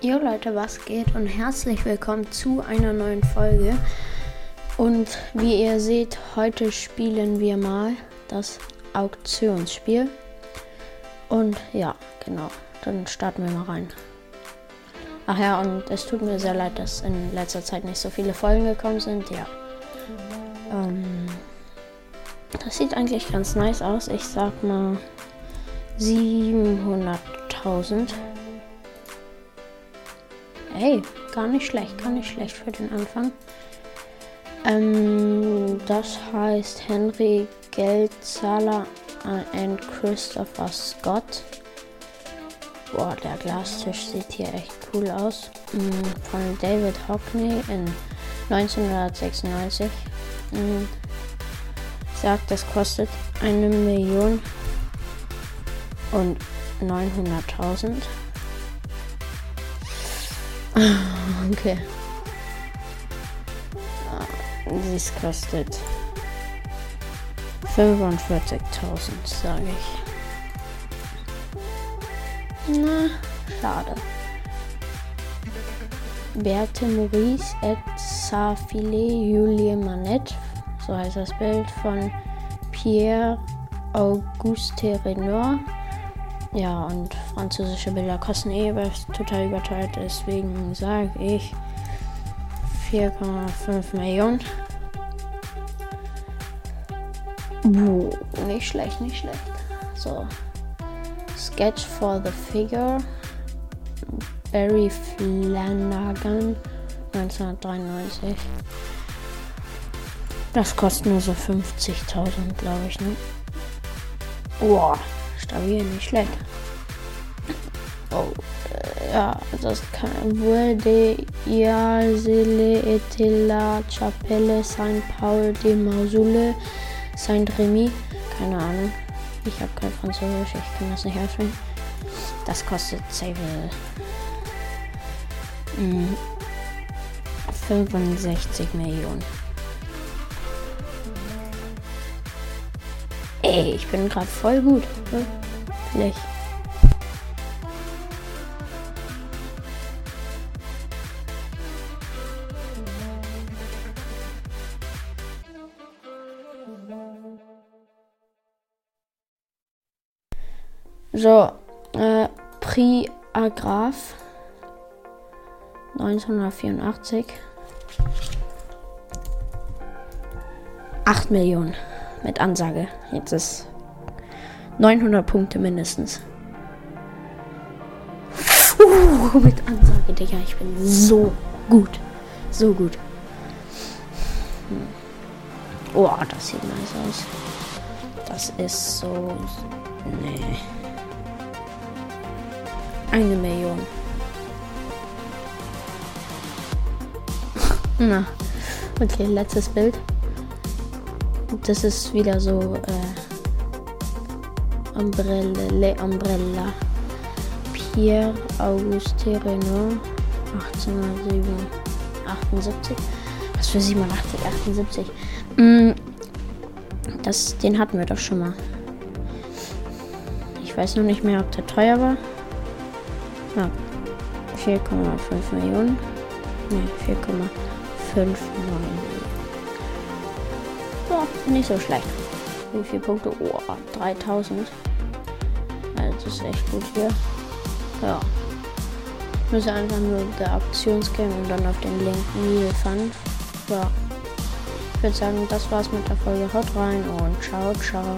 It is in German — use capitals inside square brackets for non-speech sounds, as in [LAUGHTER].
Jo Leute, was geht und herzlich willkommen zu einer neuen Folge. Und wie ihr seht, heute spielen wir mal das Auktionsspiel. Und ja, genau, dann starten wir mal rein. Ach ja, und es tut mir sehr leid, dass in letzter Zeit nicht so viele Folgen gekommen sind. Ja. Ähm, das sieht eigentlich ganz nice aus. Ich sag mal 700.000. Hey, gar nicht schlecht, gar nicht schlecht für den Anfang. Ähm, das heißt Henry Geldzahler und Christopher Scott. Boah, der Glastisch sieht hier echt cool aus. Mm, von David Hockney in 1996. Mm, sagt, das kostet eine Million und 900.000. [LAUGHS] Okay. Dies kostet 45.000, sage ich. Na, schade. Berthe Maurice et Safile Julie Manette, so heißt das Bild von Pierre Auguste Renoir. Ja, und französische Bilder kosten eh total überteuert, deswegen sage ich 4,5 Millionen. Buh, nicht schlecht, nicht schlecht. So. Sketch for the Figure. Barry Flanagan 1993. Das kostet nur so 50.000, glaube ich, ne? Boah, stabil, nicht schlecht. Oh, äh, ja, das kann. Wurde Iasele et la Chapelle Saint Paul de Mausule Saint Remy. Keine Ahnung. Ich habe kein Französisch, ich kann das nicht öffnen. Das kostet Save 65 Millionen. Ey, ich bin gerade voll gut. Vielleicht. So, äh, Prix Agraf 1984. 8 Millionen mit Ansage. Jetzt ist 900 Punkte mindestens. Uh, mit Ansage, Digga. Ich bin so gut. So gut. Hm. Oh, das sieht nice aus. Das ist so. Nee. Eine Million. [LAUGHS] Na. Okay, letztes Bild. Das ist wieder so äh, Umbrelle, Le Umbrella. Pierre Auguste Renault 1878. Was für 87, 78. Mm, das, den hatten wir doch schon mal. Ich weiß noch nicht mehr, ob der teuer war. Ja, 4,5 Millionen. Ne, 4,5 Millionen. Ja, nicht so schlecht. Wie viele Punkte? Oh, 3000. Das ist echt gut hier. Ja. Müssen einfach nur der Auktionsgame und dann auf den Link Neil Fund. Ja. Ich würde sagen, das war's mit der Folge. Haut rein und ciao, ciao.